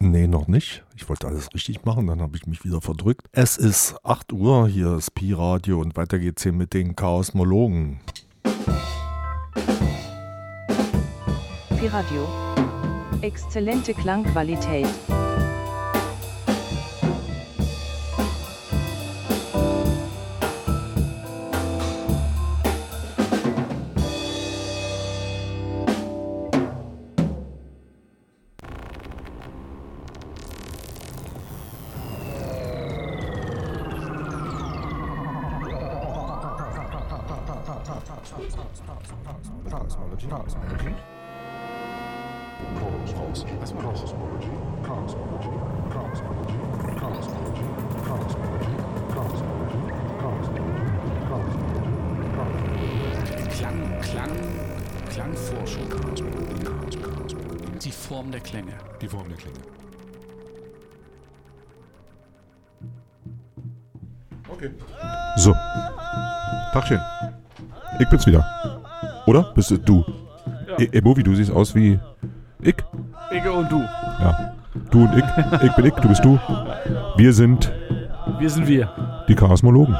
Nee, noch nicht. Ich wollte alles richtig machen, dann habe ich mich wieder verdrückt. Es ist 8 Uhr, hier ist Pi Radio und weiter geht's hier mit den Chaosmologen. Pi Radio. Exzellente Klangqualität. Form der Klänge. Die Form der Klänge. Okay. So. Tagchen. Ich bin's wieder. Oder? Bist du? Ja. E Emovi, du siehst aus wie ich. Ich und du. Ja. Du und ich. Ich bin ich, du bist du. Wir sind Wir sind wir. die Chaosmologen.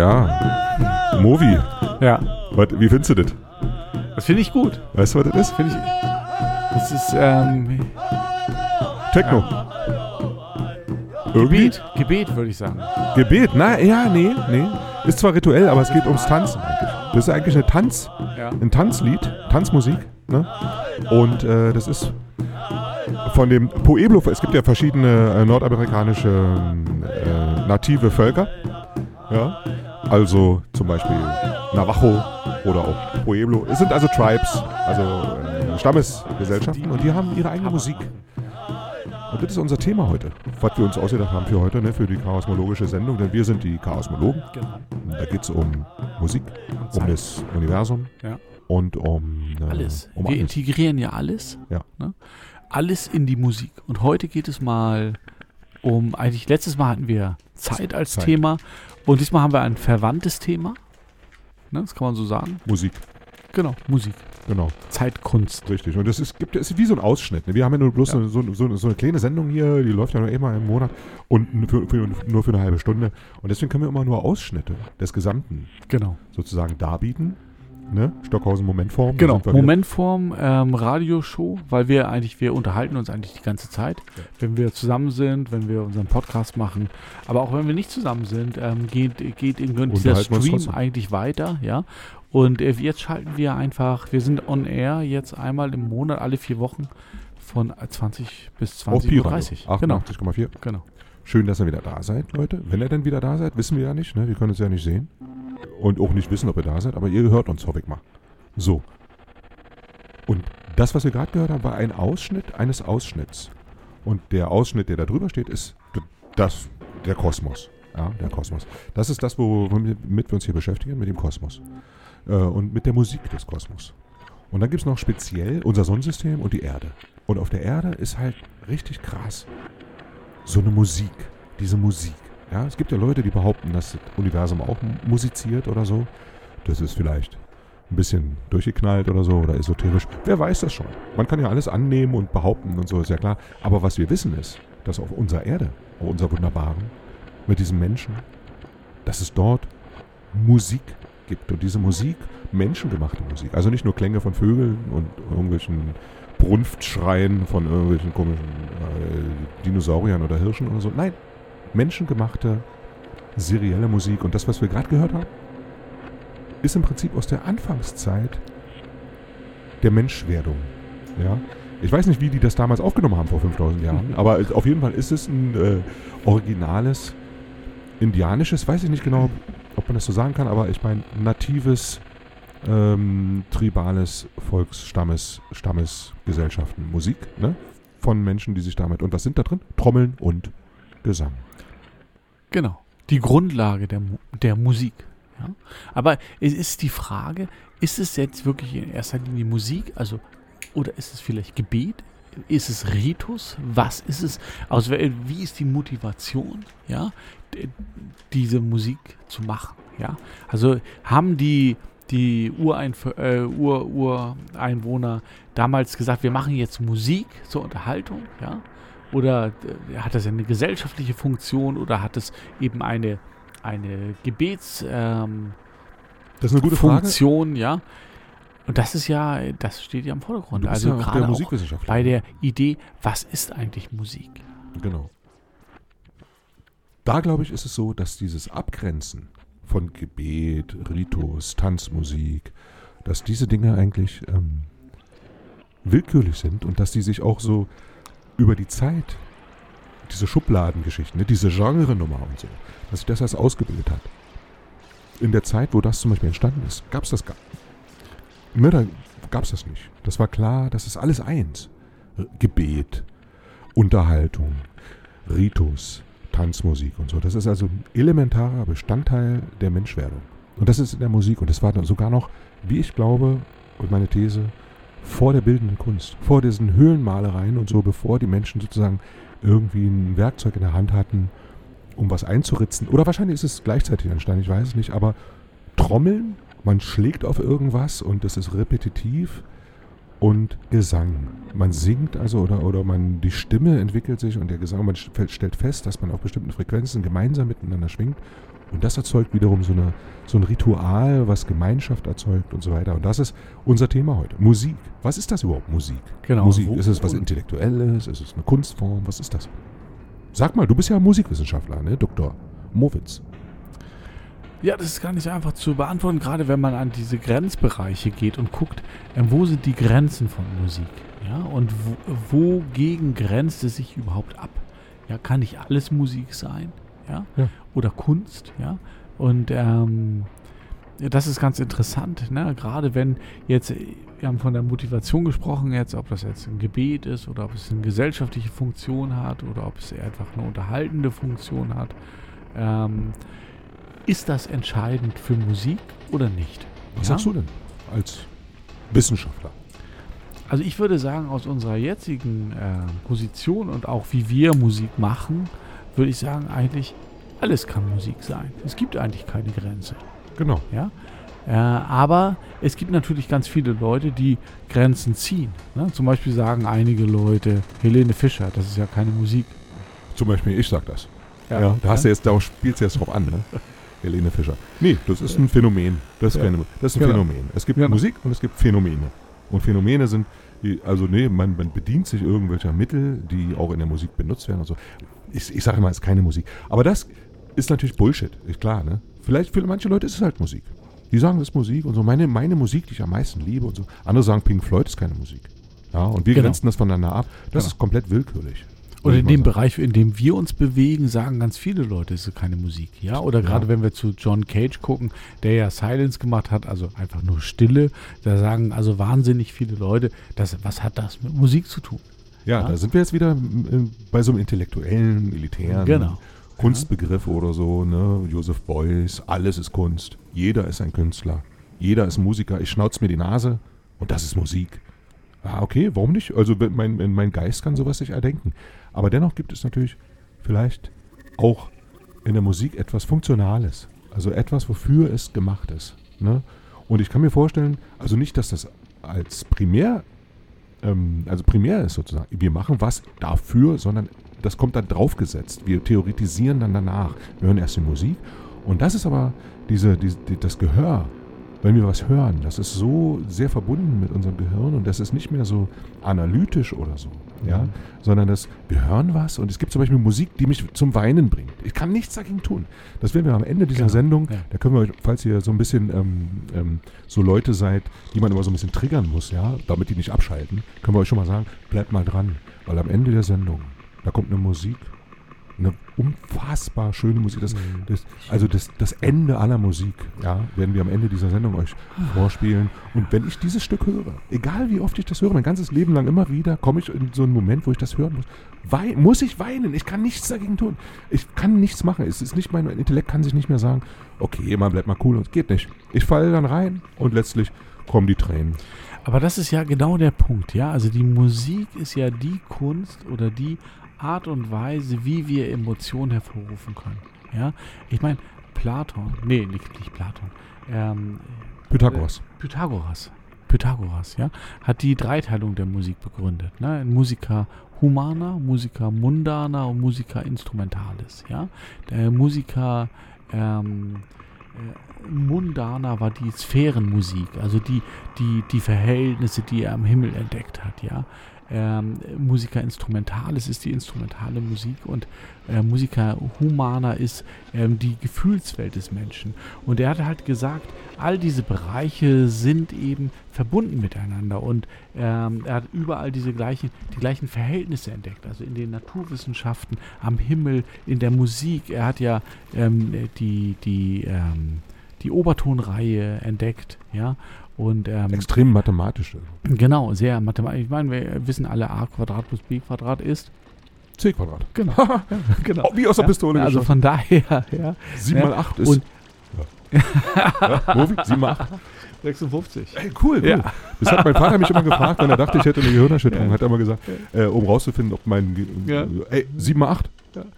Ja. Movi. Ja. Was, wie findest du das? Das finde ich gut. Weißt du, was das ist? Finde ich. Das ist ähm, Techno. Irgendwie? Gebet. Gebet, würde ich sagen. Gebet? Na, ja, nee, nee. Ist zwar rituell, aber es geht ums Tanzen eigentlich. Das ist eigentlich eine Tanz, Ja. ein Tanzlied, Tanzmusik. Ne? Und äh, das ist von dem Pueblo, es gibt ja verschiedene äh, nordamerikanische äh, native Völker. Ja? Also zum Beispiel Navajo oder auch Pueblo. Es sind also Tribes, also äh, Stammesgesellschaften und die haben ihre eigene Musik. Und das ist unser Thema heute, was wir uns ausgedacht haben für heute, ne, für die chaosmologische Sendung, denn wir sind die Chaosmologen. Genau. Da geht es um Musik, um das Universum Ja. und um äh, Alles. Um Wir alles. integrieren ja alles. Ja. Ne? Alles in die Musik. Und heute geht es mal um, eigentlich letztes Mal hatten wir Zeit als Zeit. Thema und diesmal haben wir ein verwandtes Thema. Ne, das kann man so sagen. Musik, Genau, Musik. genau, Zeitkunst. richtig. Und das ist, gibt, es ist wie so ein Ausschnitt. Ne? Wir haben ja nur bloß Ja. So, so, so, eine kleine Sendung hier, die läuft ja nur immer im Monat und für, für, nur für eine halbe Stunde. Und deswegen können wir immer nur Ausschnitte des Gesamten Genau. sozusagen darbieten. Ne? Stockhausen Momentform. Genau. Momentform, ähm, Radioshow, weil wir eigentlich, wir unterhalten uns eigentlich die ganze Zeit, Ja. wenn wir zusammen sind, wenn wir unseren Podcast machen. Aber auch wenn wir nicht zusammen sind, ähm, geht, geht irgendwann dieser Stream eigentlich weiter, ja. Und äh, jetzt schalten wir einfach, wir sind on air jetzt einmal im Monat, alle vier Wochen von 20 bis Auf 20.30 Pi-Radio. Uhr. Genau, 88,4. genau. Schön, dass ihr wieder da seid, Leute. Wenn ihr denn wieder da seid, wissen wir ja nicht. Ne? Wir können es ja nicht sehen. Und auch nicht wissen, ob ihr da seid. Aber ihr hört uns, hoffe ich mal. So. Und das, was wir gerade gehört haben, war ein Ausschnitt eines Ausschnitts. Und der Ausschnitt, der da drüber steht, ist das, der Kosmos. Ja, der Kosmos. Das ist das, womit wir uns hier beschäftigen, mit dem Kosmos. Äh, und mit der Musik des Kosmos. Und dann gibt es noch speziell unser Sonnensystem und die Erde. Und auf der Erde ist halt richtig krass so eine Musik, diese Musik. Ja, es gibt ja Leute, die behaupten, dass das Universum auch musiziert oder so. Das ist vielleicht ein bisschen durchgeknallt oder so oder esoterisch. Wer weiß das schon? Man kann ja alles annehmen und behaupten und so, ist ja klar. Aber was wir wissen ist, dass auf unserer Erde, auf unserer wunderbaren, mit diesen Menschen, dass es dort Musik gibt. Und diese Musik, menschengemachte Musik, also nicht nur Klänge von Vögeln und irgendwelchen Brunftschreien von irgendwelchen komischen äh, Dinosauriern oder Hirschen oder so. Nein, menschengemachte, serielle Musik. Und das, was wir gerade gehört haben, ist im Prinzip aus der Anfangszeit der Menschwerdung. Ja? Ich weiß nicht, wie die das damals aufgenommen haben vor 5000 Jahren, aber auf jeden Fall ist es ein äh, originales, indianisches, weiß ich nicht genau, ob man das so sagen kann, aber ich meine, natives, ähm, tribales Volksstammes, Stammesgesellschaften, Musik, ne? Von Menschen, die sich damit, und was sind da drin? Trommeln und Gesang. Genau. Die Grundlage der, der Musik. Ja? Aber es ist die Frage, ist es jetzt wirklich in erster Linie Musik? Also, oder ist es vielleicht Gebet? Ist es Ritus? Was ist es? Also, wie ist die Motivation, ja, diese Musik zu machen? Ja? Also haben die, die Ureinf äh, Ur Ureinwohner damals gesagt, wir machen jetzt Musik zur Unterhaltung, ja? Oder äh, hat das eine gesellschaftliche Funktion oder hat es eben eine, eine Gebets, ähm, Das ist eine gute Frage. Funktion, ja? Und das ist ja, das steht ja im Vordergrund. Also ja gerade der auch bei der Idee, was ist eigentlich Musik? Genau. Da glaube ich, ist es so, dass dieses Abgrenzen von Gebet, Ritus, Tanzmusik, dass diese Dinge eigentlich ähm, willkürlich sind und dass die sich auch so über die Zeit, diese Schubladengeschichten, ne, diese Genre-Nummer und so, dass sich das erst ausgebildet hat. In der Zeit, wo das zum Beispiel entstanden ist, gab es das gar ne, da gab es das nicht. Das war klar, das ist alles eins. Gebet, Unterhaltung, Ritus, Tanzmusik und so. Das ist also ein elementarer Bestandteil der Menschwerdung. Und das ist in der Musik. Und das war sogar noch, wie ich glaube, und meine These, vor der bildenden Kunst, vor diesen Höhlenmalereien und so, bevor die Menschen sozusagen irgendwie ein Werkzeug in der Hand hatten, um was einzuritzen. Oder wahrscheinlich ist es gleichzeitig entstanden, ich weiß es nicht, aber Trommeln, man schlägt auf irgendwas und es ist repetitiv und Gesang. Man singt also oder, oder man, die Stimme entwickelt sich und der Gesang, man st- stellt fest, dass man auf bestimmten Frequenzen gemeinsam miteinander schwingt und das erzeugt wiederum so, eine, so ein Ritual, was Gemeinschaft erzeugt und so weiter. Und das ist unser Thema heute. Musik. Was ist das überhaupt, Musik? Genau. Musik, Wo- ist es was Intellektuelles? Ist es eine Kunstform? Was ist das? Sag mal, du bist ja Musikwissenschaftler, ne, Dr. Mowitz. Ja, das ist gar nicht so einfach zu beantworten, gerade wenn man an diese Grenzbereiche geht und guckt, ähm, wo sind die Grenzen von Musik? Ja, und wo, wogegen grenzt es sich überhaupt ab? Ja, kann nicht alles Musik sein? Ja, Ja. oder Kunst? Ja, und ähm, das ist ganz interessant, ne? gerade wenn jetzt, äh, wir haben von der Motivation gesprochen, jetzt, ob das jetzt ein Gebet ist oder ob es eine gesellschaftliche Funktion hat oder ob es einfach eine unterhaltende Funktion hat. Ähm, ist das entscheidend für Musik oder nicht? Was Ja? sagst du denn als Wissenschaftler? Also ich würde sagen, aus unserer jetzigen äh, Position und auch wie wir Musik machen, würde ich sagen, eigentlich alles kann Musik sein. Es gibt eigentlich keine Grenze. Genau. Ja? Äh, aber es gibt natürlich ganz viele Leute, die Grenzen ziehen. Ne? Zum Beispiel sagen einige Leute, Helene Fischer, das ist ja keine Musik. Zum Beispiel, ich sag das. Ja, da hast du jetzt, da spielst du jetzt drauf an, ne? Helene Fischer. Nee, das ist ein Phänomen. Das ist, Ja. keine, das ist ein Genau. Phänomen. Es gibt Genau. Musik und es gibt Phänomene. Und Phänomene sind, also nee, man, man bedient sich irgendwelcher Mittel, die auch in der Musik benutzt werden und so. Ich, ich sage immer, es ist keine Musik. Aber das ist natürlich Bullshit, ist klar, ne? Vielleicht für manche Leute ist es halt Musik. Die sagen, das ist Musik und so. Meine, meine Musik, die ich am meisten liebe und so. Andere sagen, Pink Floyd ist keine Musik. Ja, und wir Genau. grenzen das voneinander ab. Das Genau. ist komplett willkürlich. Oder würde in dem. Bereich, in dem wir uns bewegen, sagen ganz viele Leute, es ist keine Musik. Ja, oder Ja. gerade wenn wir zu John Cage gucken, der ja Silence gemacht hat, also einfach nur Stille, da sagen also wahnsinnig viele Leute, das, was hat das mit Musik zu tun? Ja, Ja. da sind wir jetzt wieder m, bei so einem intellektuellen, elitären Genau. Kunstbegriff oder so, ne? Joseph Beuys, alles ist Kunst. Jeder ist ein Künstler. Jeder ist Musiker. Ich schnauze mir die Nase und das ist Musik. Ah, okay, warum nicht? Also mein, mein Geist kann sowas sich erdenken. Aber dennoch gibt es natürlich vielleicht auch in der Musik etwas Funktionales. Also etwas, wofür es gemacht ist. Ne? Und ich kann mir vorstellen, also nicht, dass das als primär, ähm, also primär ist sozusagen, wir machen was dafür, sondern das kommt dann draufgesetzt. Wir theoretisieren dann danach. Wir hören erst die Musik. Und das ist aber diese, diese, die, das Gehör, wenn wir was hören, das ist so sehr verbunden mit unserem Gehirn und das ist nicht mehr so analytisch oder so, ja, Mhm. sondern das, wir hören was und es gibt zum Beispiel Musik, die mich zum Weinen bringt. Ich kann nichts dagegen tun. Das werden wir am Ende dieser Genau, Sendung, ja. da können wir euch, falls ihr so ein bisschen ähm, ähm, so Leute seid, die man immer so ein bisschen triggern muss, ja, damit die nicht abschalten, können wir euch schon mal sagen, bleibt mal dran, weil am Ende der Sendung, da kommt eine Musik, unfassbar schöne Musik. Das, das, also das, das Ende aller Musik, ja, werden wir am Ende dieser Sendung euch vorspielen. Und wenn ich dieses Stück höre, egal wie oft ich das höre, mein ganzes Leben lang immer wieder, komme ich in so einen Moment, wo ich das hören muss. Wei muss ich weinen? Ich kann nichts dagegen tun. Ich kann nichts machen. Es ist nicht mein, mein Intellekt kann sich nicht mehr sagen, okay, man bleibt mal cool und es geht nicht. Ich falle dann rein und letztlich kommen die Tränen. Aber das ist ja genau der Punkt, ja. Also die Musik ist ja die Kunst oder die Art und Weise, wie wir Emotionen hervorrufen können. Ja, ich meine, Platon, nee, nicht, nicht Platon, ähm, Pythagoras. Pythagoras, Pythagoras, ja, hat die Dreiteilung der Musik begründet. Ne? Musica humana, Musica mundana und Musica instrumentalis, ja. Der Musica ähm, äh, mundana war die Sphärenmusik, also die, die, die Verhältnisse, die er am Himmel entdeckt hat, ja. Ähm, Musica instrumentalis ist die instrumentale Musik und äh, Musica humana ist ähm, die Gefühlswelt des Menschen. Und er hat halt gesagt, all diese Bereiche sind eben verbunden miteinander und ähm, er hat überall diese gleichen, die gleichen Verhältnisse entdeckt, also in den Naturwissenschaften, am Himmel, in der Musik. Er hat ja ähm, die, die, ähm, die Obertonreihe entdeckt, ja. Und ähm, Extrem mathematische. genau, sehr mathematisch. Ich meine, wir wissen alle, a Quadrat plus b Quadrat ist. C Quadrat. Genau. genau. Oh, wie aus der Pistole Also geschossen. von daher, ja. 7 Ja, mal 8 ist. und- ja. Movi, 7 mal 8. 56. Ey, cool, cool. Ja. Das hat mein Vater mich immer gefragt, wenn er dachte, ich hätte eine Gehirnerschütterung. Hat er immer gesagt, äh, um rauszufinden, ob mein. Ge Ja. Ey, 7 mal 8.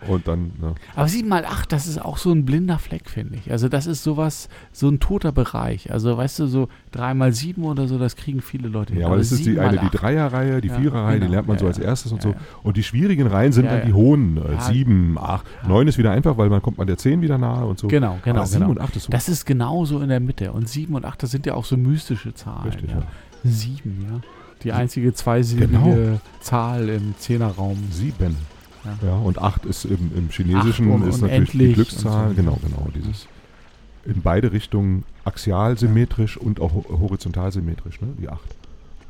Und dann, ja. Aber 7 mal 8, das ist auch so ein blinder Fleck, finde ich. Also das ist sowas, so ein toter Bereich. Also weißt du, so 3 mal 7 oder so, das kriegen viele Leute hin. Ja, aber das ist die 7 mal eine, die 8. Dreierreihe, die Ja, Viererreihe, die genau. lernt man so Ja, als ja. erstes und so. Und die schwierigen Reihen sind dann die hohen. Äh, Ja. 7, 8, 9 ist wieder einfach, weil man kommt man der 10 wieder nahe und so. Genau, genau, aber 7 genau. und 8 ist so. Das ist genauso in der Mitte. Und 7 und 8, das sind ja auch so mystische Zahlen. Richtig, ja. ja. 7, ja. Die einzige zweisilbige Genau. Zahl im Zehnerraum. 7. Ja. Ja, und 8 ist im, im Chinesischen und ist natürlich die Glückszahl. so. Genau, genau. Dieses in beide Richtungen axial symmetrisch und auch ho- horizontal symmetrisch, ne? Die 8.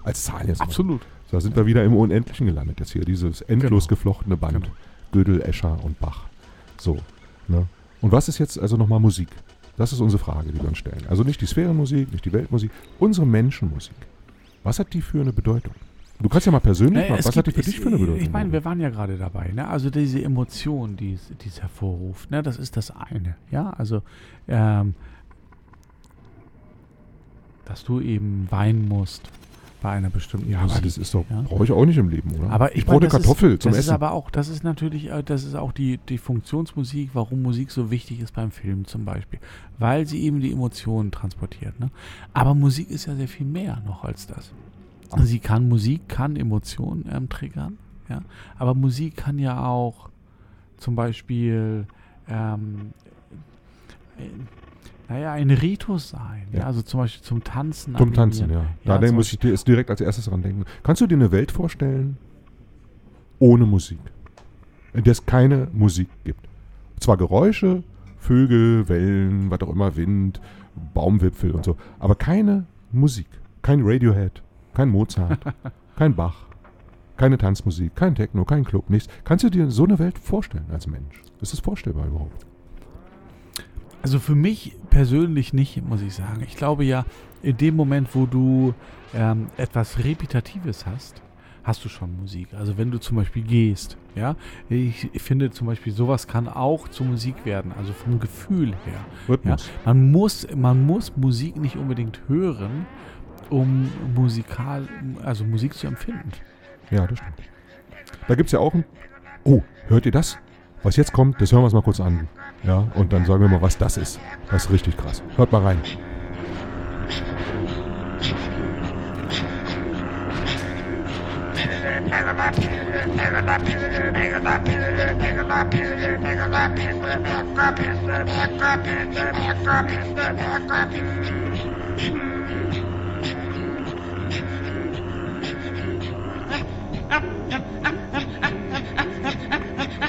Als Zahl jetzt. mal. Absolut. Da sind wir wieder im Unendlichen gelandet jetzt hier. Dieses endlos Genau. geflochtene Band. Genau. Gödel, Escher und Bach. So. Ne? Und was ist jetzt also nochmal Musik? Das ist unsere Frage, die wir uns stellen. Also nicht die Sphärenmusik, nicht die Weltmusik, unsere Menschenmusik. Was hat die für eine Bedeutung? Du kannst ja mal persönlich Naja, mal, es was hat die gibt- für es- dich für eine Bedeutung? Ich meine, wir waren ja gerade dabei, ne? Also diese Emotion, die es, hervorruft, ne? Das ist das eine, ja? Also, ähm, dass du eben weinen musst bei einer bestimmten ja, aber Musik. das ist doch, ja? brauche ich auch nicht im Leben, oder? Aber ich brauche eine meine, das Kartoffel ist, zum das Essen. ist aber auch, das ist natürlich, äh, das ist auch die, die Funktionsmusik, warum Musik so wichtig ist beim Film zum Beispiel. Weil sie eben die Emotionen transportiert. Ne? Aber Musik ist ja sehr viel mehr noch als das. Sie kann, Musik kann Emotionen ähm, triggern, ja. Aber Musik kann ja auch zum Beispiel ähm, äh, naja, ein Ritus sein. Ja. Ja. Also zum Beispiel zum Tanzen. Zum Tanzen, ja. Ja, Da zum muss ich dir jetzt direkt als erstes dran denken. Kannst du dir eine Welt vorstellen ohne Musik? In der es keine Musik gibt. Zwar Geräusche, Vögel, Wellen, was auch immer, Wind, Baumwipfel und so, aber keine Musik. Kein Radiohead, kein Mozart, kein Bach, keine Tanzmusik, kein Techno, kein Club, nichts. Kannst du dir so eine Welt vorstellen als Mensch? Ist das vorstellbar überhaupt? Also für mich persönlich nicht, muss ich sagen. Ich glaube ja, in dem Moment, wo du ähm, etwas Repetitives hast, hast du schon Musik. Also wenn du zum Beispiel gehst, ja, ich, finde zum Beispiel sowas kann auch zur Musik werden, also vom Gefühl her. Ja, Rhythmus. man muss, man muss Musik nicht unbedingt hören, um musikal, also Musik zu empfinden. Ja, das stimmt. Da gibt es ja auch ein. Oh, hört ihr das? Was jetzt kommt, das hören wir uns mal kurz an. Ja, und dann sagen wir mal, was das ist. Das ist richtig krass. Hört mal rein.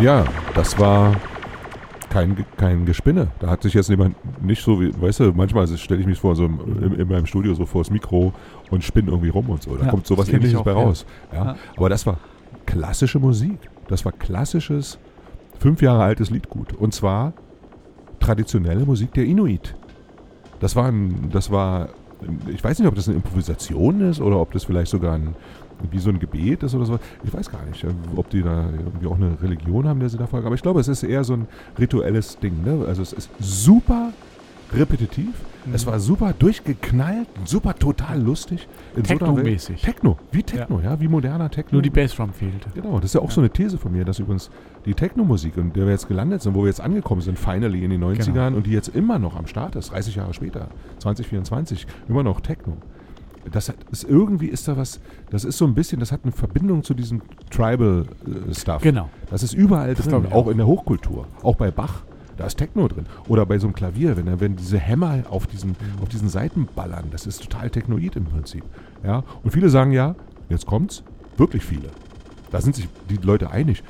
Ja, das war kein, kein Gespinne. Da hat sich jetzt jemand nicht so wie, weißt du, manchmal stelle ich mich vor, so im, in, in meinem Studio so vor das Mikro und spinne irgendwie rum und so. Da Ja, kommt sowas ähnliches bei raus. Ja. Ja. Aber das war klassische Musik. Das war klassisches, fünf Jahre altes Liedgut. Und zwar traditionelle Musik der Inuit. Das war, ein, das war, ich weiß nicht, ob das eine Improvisation ist oder ob das vielleicht sogar ein, wie so ein Gebet ist oder so. Ich weiß gar nicht, ob die da irgendwie auch eine Religion haben, der sie da folgen. Aber ich glaube, es ist eher so ein rituelles Ding. Ne? Also es ist super repetitiv. Es war super durchgeknallt, super total lustig. Techno-mäßig. Techno, wie Techno, ja. wie moderner Techno. Nur die Bassdrum fehlte. Genau, das ist ja auch so eine These von mir, dass übrigens die Techno-Musik, in der wir jetzt gelandet sind, wo wir jetzt angekommen sind, finally in den 90ern Genau. und die jetzt immer noch am Start ist, 30 Jahre später, 2024, immer noch Techno. Das hat, ist irgendwie ist da was, das ist so ein bisschen, das hat eine Verbindung zu diesem Tribal-Stuff. Genau. Das ist überall Das drin, auch. in der Hochkultur, auch bei Bach. Da ist Techno drin. Oder bei so einem Klavier, wenn, er- wenn diese Hämmer auf diesen, auf diesen Seiten ballern, das ist total technoid im Prinzip. Ja? Und viele sagen ja, jetzt kommt's, wirklich viele. Da sind sich die Leute einig,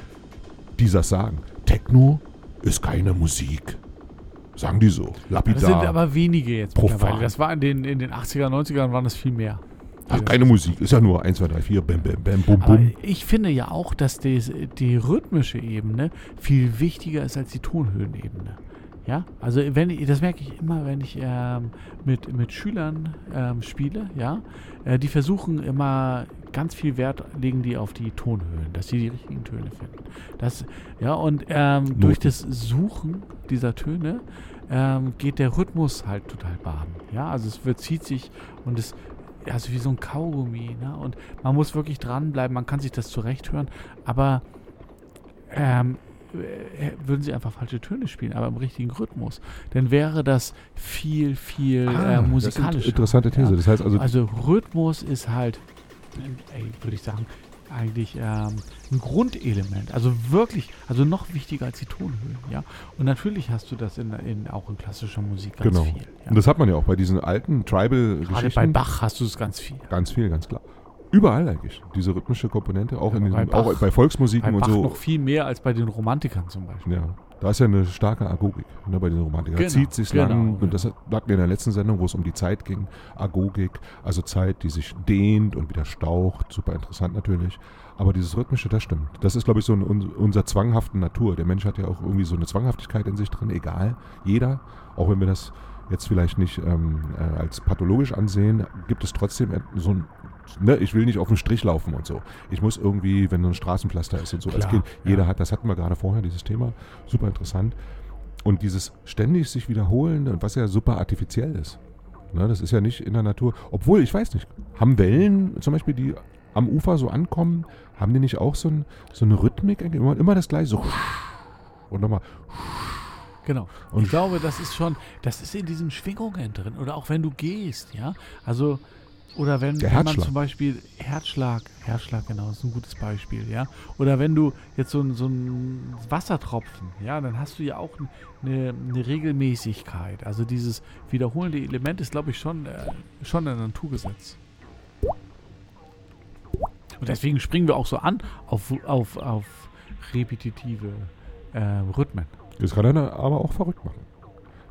die das sagen. Techno ist keine Musik. Sagen die so. Lapidar. Das sind aber wenige jetzt Profan. mittlerweile. Das war in den, in den 80er, 90ern waren das viel mehr. Ach, keine Musik. Ist ja nur 1, 2, 3, 4, bam, bam, bam, bum, bum. ich finde ja auch, dass des, die rhythmische Ebene viel wichtiger ist als die Tonhöhenebene. Ja, also wenn ich, das merke ich immer, wenn ich ähm, mit, mit Schülern ähm, spiele, ja, äh, die versuchen immer ganz viel Wert legen die auf die Tonhöhen, dass sie die richtigen Töne finden. Das, ja, und ähm, durch das Suchen dieser Töne ähm, geht der Rhythmus halt total baden. Ja, also es wird, zieht sich und es also wie so ein Kaugummi, ne? Und man muss wirklich dranbleiben, man kann sich das zurechthören, aber ähm, äh, würden sie einfach falsche Töne spielen, aber im richtigen Rhythmus, dann wäre das viel, viel Ah, äh, das ist eine musikalischer. interessante These. Ja. Das heißt also, Also Rhythmus ist halt, ey, würde ich sagen, eigentlich ähm, ein Grundelement. Also wirklich, also noch wichtiger als die Tonhöhen, ja. Und natürlich hast du das in, in, auch in klassischer Musik ganz genau. viel. Ja. Und das hat man ja auch bei diesen alten Gerade Tribal-Geschichten. bei Bach hast du es ganz viel. Ganz viel, ganz klar. Überall eigentlich, diese rhythmische Komponente, auch, Ja, in aber diesem, bei auch Bach- bei Volksmusiken Bei und Bach so. noch viel mehr als bei den Romantikern zum Beispiel. Ja, da ist ja eine starke Agogik ne, bei den Romantikern. Da Genau, zieht sich genau, lang, genau. und das hat- hatten wir in der letzten Sendung, wo es um die Zeit ging. Agogik, also Zeit, die sich dehnt und wieder staucht. Super interessant natürlich. Aber dieses Rhythmische, das stimmt. Das ist, glaube ich, so ein, un, unser zwanghaften Natur. Der Mensch hat ja auch irgendwie so eine Zwanghaftigkeit in sich drin, egal. Jeder, auch wenn wir das jetzt vielleicht nicht ähm, äh, als pathologisch ansehen, gibt es trotzdem so ein ne, ich will nicht auf dem Strich laufen und so. Ich muss irgendwie, wenn so ein Straßenpflaster ist und so als Klar, Kind, jeder ja. hat, das hatten wir gerade vorher, dieses Thema, super interessant. Und dieses ständig sich wiederholende, was ja super artifiziell ist. Ne, das ist ja nicht in der Natur. Obwohl, ich weiß nicht, haben Wellen zum Beispiel, die am Ufer so ankommen, haben die nicht auch so, ein, so eine Rhythmik? Immer, immer das gleiche, so und nochmal. Genau. Und- ich glaube, das ist schon, das ist in diesen Schwingungen drin. Oder auch wenn du gehst, ja. Also, oder wenn, wenn man zum Beispiel Herzschlag, Herzschlag, genau, ist ein gutes Beispiel, ja. Oder wenn du jetzt so ein, so ein Wassertropfen, ja, dann hast du ja auch eine, eine Regelmäßigkeit. Also dieses wiederholende Element ist, glaube ich, schon, äh, schon ein Naturgesetz. Und deswegen springen wir auch so an auf, auf, auf repetitive äh, Rhythmen. Das kann einer aber auch verrückt machen.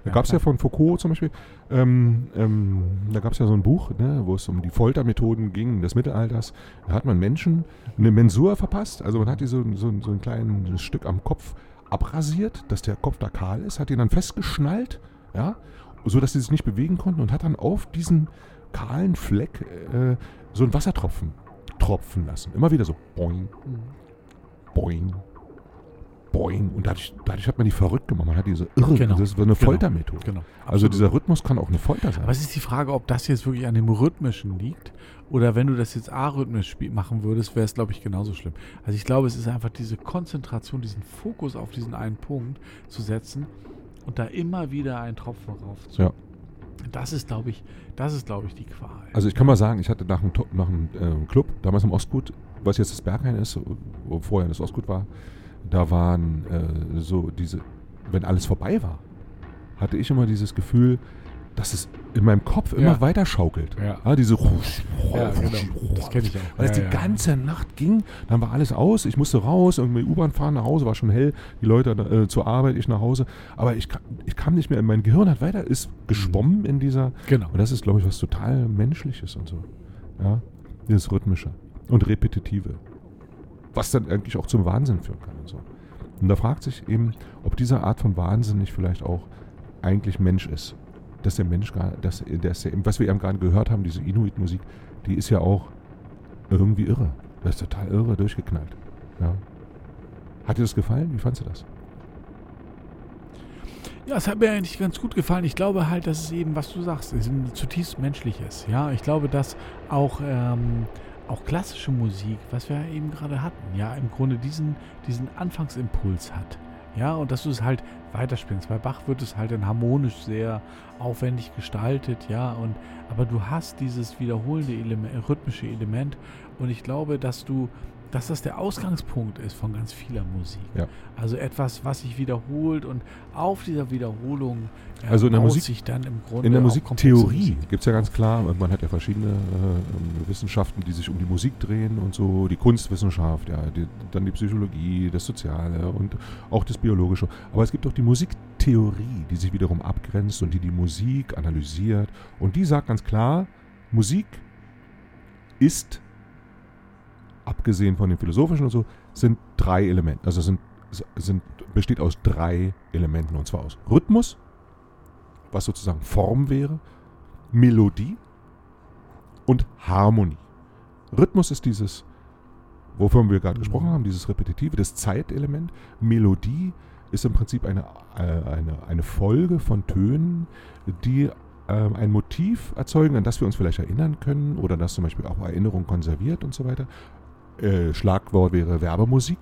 Da gab es ja von Foucault zum Beispiel, ähm, ähm, da gab es ja so ein Buch, ne, wo es um die Foltermethoden ging des Mittelalters. Da hat man Menschen eine Mensur verpasst, also man hat die so, so, so ein kleines Stück am Kopf abrasiert, dass der Kopf da kahl ist, hat ihn dann festgeschnallt, ja, so dass sie sich nicht bewegen konnten und hat dann auf diesen kahlen Fleck äh, so einen Wassertropfen tropfen lassen. Immer wieder so boing, boing, boing. Und dadurch, dadurch hat man die verrückt gemacht. Man hat diese irre, Genau. das ist eine Genau. Foltermethode. Genau. Also dieser Rhythmus kann auch eine Folter sein. Aber es ist die Frage, ob das jetzt wirklich an dem Rhythmischen liegt oder wenn du das jetzt arrhythmisch machen würdest, wäre es, glaube ich, genauso schlimm. Also ich glaube, es ist einfach diese Konzentration, diesen Fokus auf diesen einen Punkt zu setzen und da immer wieder einen Tropfen rauf zu. Ja. Das ist, glaube ich, das ist, glaube ich, die Qual. Also ich kann mal sagen, ich hatte nach einem, nach einem äh, Club, damals im Ostgut, was jetzt das Berghain ist, wo vorher das Ostgut war, da waren äh, so diese, wenn alles vorbei war, hatte ich immer dieses Gefühl, dass es in meinem Kopf immer Ja. weiter schaukelt. Ja. diese Ja, genau. Das kenne ich auch. Weil es die ganze Nacht ging, dann war alles aus, ich musste raus, irgendwie U-Bahn fahren nach Hause, war schon hell, die Leute äh, zur Arbeit, ich nach Hause, aber ich, kam- ich kam nicht mehr, mein Gehirn hat weiter, ist geschwommen in dieser, Genau. und das ist, glaube ich, was total Menschliches und so. Ja, dieses Rhythmische und Repetitive. Was dann eigentlich auch zum Wahnsinn führen kann und so. Und da fragt sich eben, ob diese Art von Wahnsinn nicht vielleicht auch eigentlich Mensch ist. Dass der Mensch gar, dass, dass der, was wir eben gerade gehört haben, diese Inuit-Musik, die ist ja auch irgendwie irre. Das ist total irre durchgeknallt. Ja. Hat dir das gefallen? Wie fandst du das? Ja, es hat mir eigentlich ganz gut gefallen. Ich glaube halt, dass es eben, was du sagst, ist zutiefst menschliches. Ja, ich glaube, dass auch, ähm, auch klassische Musik, was wir eben gerade hatten, ja, im Grunde diesen, diesen Anfangsimpuls hat. Ja, und dass du es halt weiterspielst. Bei Bach wird es halt dann harmonisch sehr aufwendig gestaltet, ja, und aber du hast dieses wiederholende Element, rhythmische Element und ich glaube, dass du, dass das der Ausgangspunkt ist von ganz vieler Musik. Ja. Also etwas, was sich wiederholt und auf dieser Wiederholung äh, Also in der Musik- sich dann im Grunde In der Musiktheorie Musik. gibt es ja ganz klar, man hat ja verschiedene äh, Wissenschaften, die sich um die Musik drehen und so, die Kunstwissenschaft, ja, die, dann die Psychologie, das Soziale und auch das Biologische. Aber es gibt auch die Musiktheorie, die sich wiederum abgrenzt und die die Musik analysiert. Und die sagt ganz klar, Musik ist, abgesehen von dem Philosophischen und so, sind drei Elemente. Also sind, sind, besteht aus drei Elementen und zwar aus Rhythmus, was sozusagen Form wäre, Melodie und Harmonie. Rhythmus ist dieses, wovon wir gerade Mhm. gesprochen haben, dieses Repetitive, das Zeitelement. Melodie ist im Prinzip eine, äh, eine, eine Folge von Tönen, die ähm, ein Motiv erzeugen, an das wir uns vielleicht erinnern können oder das zum Beispiel auch Erinnerung konserviert und so weiter. Äh, Schlagwort wäre Werbemusik.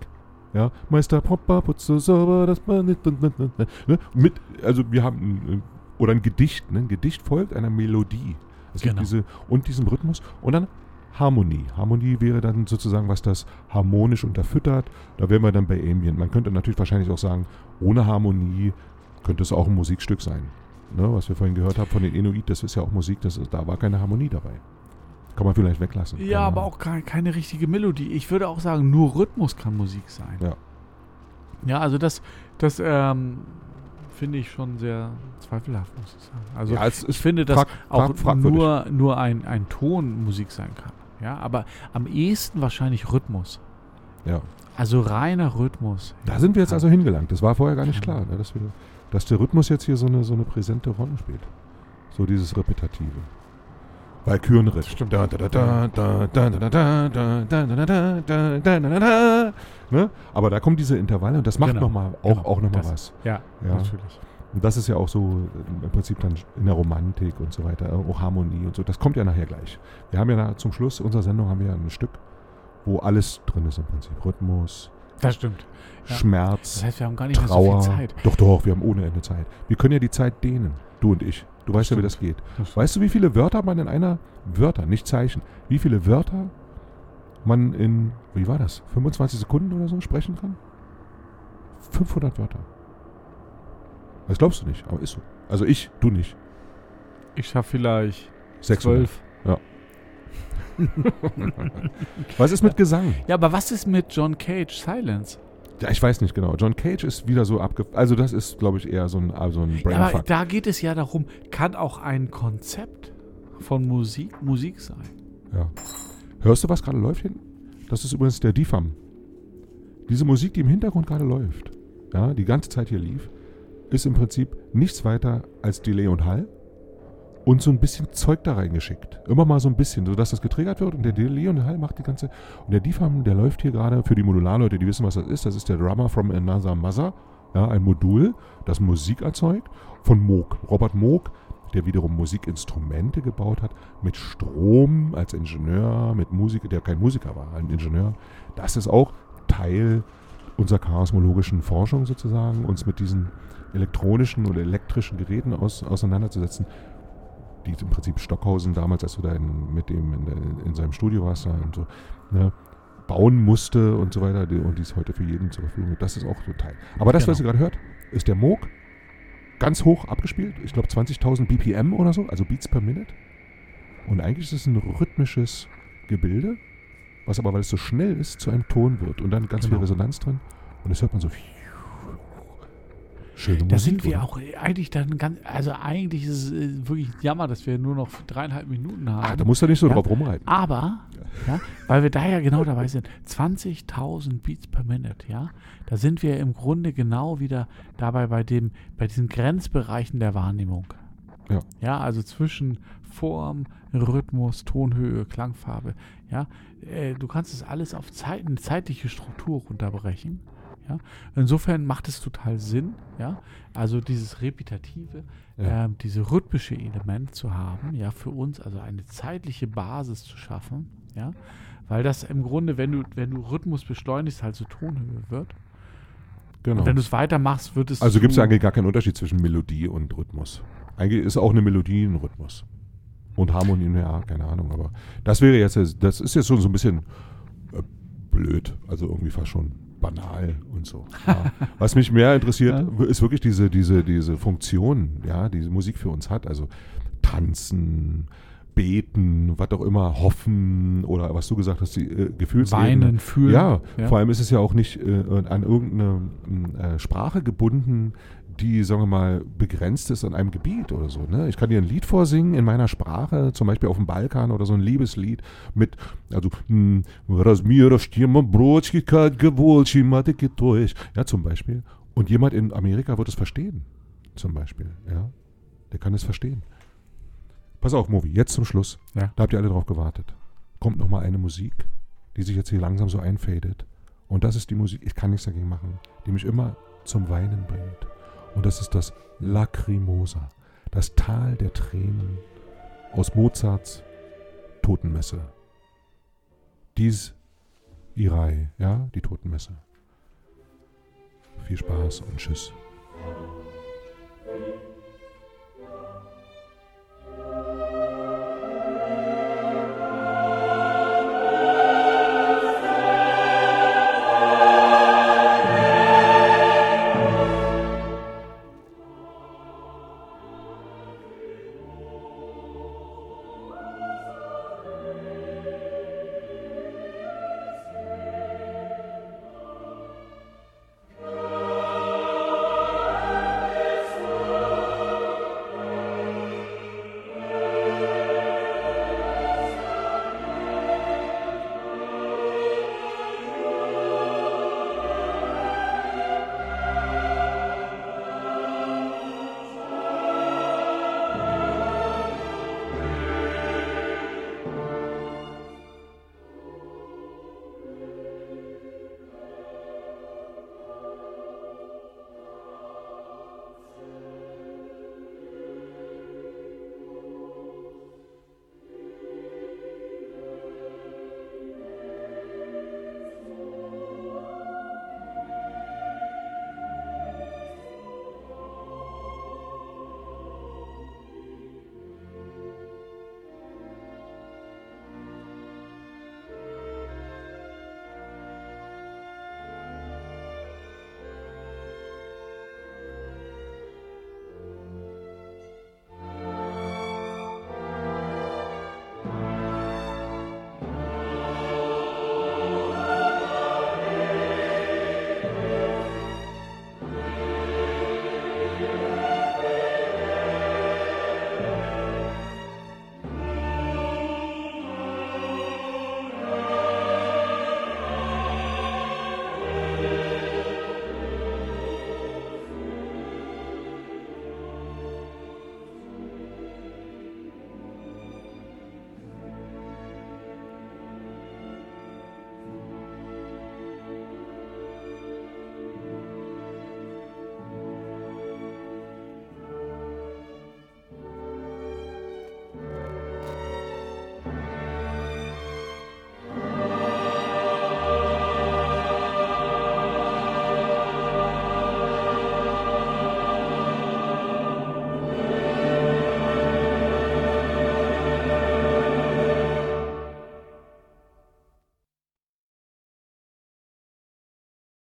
Ja, Meister Popper putzt so sauber, dass man nicht. Ne? Mit, also wir haben ein, oder ein Gedicht, ne? ein Gedicht folgt einer Melodie. Gibt Genau. diese, und diesem Rhythmus und dann Harmonie. Harmonie wäre dann sozusagen, was das harmonisch unterfüttert. Da wären wir dann bei Ambient. Man könnte natürlich wahrscheinlich auch sagen, ohne Harmonie könnte es auch ein Musikstück sein. Ne? Was wir vorhin gehört haben von den Inuit, das ist ja auch Musik, das da war keine Harmonie dabei. Kann man vielleicht weglassen. Ja, aber auch keine, keine richtige Melodie. Ich würde auch sagen, nur Rhythmus kann Musik sein. Ja. Ja, also das, das ähm, finde ich schon sehr zweifelhaft, muss ich sagen. Also ja, es ich finde, dass frag- auch frag- nur, nur ein, ein Ton Musik sein kann. Ja, aber am ehesten wahrscheinlich Rhythmus. Ja. Also reiner Rhythmus. Da sind wir jetzt also hingelangt. Das war vorher gar nicht klar, ne, dass, wir, dass der Rhythmus jetzt hier so eine, so eine präsente Rolle spielt. So dieses Repetative. Walkürenritt. Stimmt. Da, da, da, da, da, da, da, da, da, da, da, da, da, da, da, da, da. Ne? Aber da kommen diese Intervalle und das macht Genau, noch mal, auch, genau, auch nochmal was. Ja, Ja. natürlich. Und das ist ja auch so äh, im Prinzip dann in der Romantik und so weiter, äh, auch Harmonie und so. Das kommt ja nachher gleich. Wir haben ja zum Schluss unserer Sendung haben wir ein Stück, wo alles drin ist im Prinzip. Rhythmus, Das stimmt. Ja. Schmerz, Das heißt, wir haben gar nicht mehr so Trauer. viel Zeit. Doch, doch, wir haben ohne Ende Zeit. Wir können ja die Zeit dehnen, du und ich. Du weißt ja, wie das geht. Das Weißt du, wie viele Wörter man in einer Wörter, nicht Zeichen, wie viele Wörter man in, wie war das, 25 Sekunden oder so sprechen kann? 500 Wörter. Das glaubst du nicht, aber ist so. Also ich, du nicht. Ich schaffe vielleicht 600. zwölf. Was ist mit Gesang? Ja, aber was ist mit John Cage Silence? Ja, ich weiß nicht genau. John Cage ist wieder so abge... Also das ist, glaube ich, eher so ein, also ein Ja, aber Brainfuck. da geht es ja darum, kann auch ein Konzept von Musik Musik sein. Ja. Hörst du, was gerade läuft hinten? Das ist übrigens der DFAM. Diese Musik, die im Hintergrund gerade läuft, ja, die ganze Zeit hier lief, ist im Prinzip nichts weiter als Delay und Hall und so ein bisschen Zeug da reingeschickt. Immer mal so ein bisschen, sodass das getriggert wird und der Delay und der Hall macht die ganze... Und der DFAM, der läuft hier gerade für die Modularleute, die wissen, was das ist. Das ist der Drummer from Another Mother, ja, ein Modul, das Musik erzeugt von Moog. Robert Moog, der wiederum Musikinstrumente gebaut hat, mit Strom als Ingenieur, mit Musiker, der kein Musiker war, ein Ingenieur. Das ist auch Teil unserer chaosmologischen Forschung sozusagen, uns mit diesen elektronischen oder elektrischen Geräten aus, auseinanderzusetzen, die im Prinzip Stockhausen damals, als du da in, mit dem in, in seinem Studio warst und so, ne, bauen musste und so weiter die, und die es heute für jeden zur Verfügung. Das ist auch so ein Teil. Aber das, was Genau. ihr gerade hört, ist der Moog, ganz hoch abgespielt, ich glaube 20.000 BPM oder so, also Beats per Minute. Und eigentlich ist es ein rhythmisches Gebilde, was aber, weil es so schnell ist, zu einem Ton wird und dann ganz viel Genau. Resonanz drin. Und das hört man so. Schöne Musik. Da sind wir oder? auch eigentlich dann ganz, also eigentlich ist es äh, wirklich ein Jammer, dass wir nur noch dreieinhalb Minuten haben. Ah, da musst du nicht so Ja. drauf rumreiten. Aber, ja, weil wir da ja genau dabei sind, 20.000 Beats per Minute, ja, da sind wir im Grunde genau wieder dabei bei dem, bei diesen Grenzbereichen der Wahrnehmung. Ja. Ja, also zwischen Form, Rhythmus, Tonhöhe, Klangfarbe, ja. Äh, du kannst es alles auf Zeit, eine zeitliche Struktur runterbrechen. Ja. Insofern macht es total Sinn, ja, also dieses Repetitive, Ja. ähm, diese rhythmische Element zu haben, ja, für uns, also eine zeitliche Basis zu schaffen, ja, weil das im Grunde, wenn du, wenn du Rhythmus beschleunigst, halt so Tonhöhe wird. Genau. Und wenn du es weitermachst, wird es Also gibt es eigentlich gar keinen Unterschied zwischen Melodie und Rhythmus. Eigentlich ist auch eine Melodie ein Rhythmus. Und Harmonie, ja, keine Ahnung. Aber das wäre jetzt, das ist jetzt schon so ein bisschen äh, blöd. Also irgendwie fast schon banal und so. Ja. Was mich mehr interessiert, ist wirklich diese, diese, diese Funktion, ja, die Musik für uns hat. Also tanzen, beten, was auch immer, hoffen oder was du gesagt hast, die äh, Gefühlsebene. Weinen, fühlen. Ja, Ja. vor allem ist es ja auch nicht äh, an irgendeine äh, Sprache gebunden, die, sagen wir mal, begrenzt ist an einem Gebiet oder so. Ne? Ich kann dir ein Lied vorsingen in meiner Sprache, zum Beispiel auf dem Balkan oder so ein Liebeslied mit, also, hm, ja, zum Beispiel. Und jemand in Amerika wird es verstehen, zum Beispiel. Ja? Der kann es verstehen. Pass auf, Movie, jetzt zum Schluss. Ja. Da habt ihr alle drauf gewartet. Kommt nochmal eine Musik, die sich jetzt hier langsam so einfädet. Und das ist die Musik, ich kann nichts dagegen machen, die mich immer zum Weinen bringt. Und das ist das Lacrimosa, das Tal der Tränen aus Mozarts Totenmesse. Dies Irai, ja, die Totenmesse. Viel Spaß und Tschüss.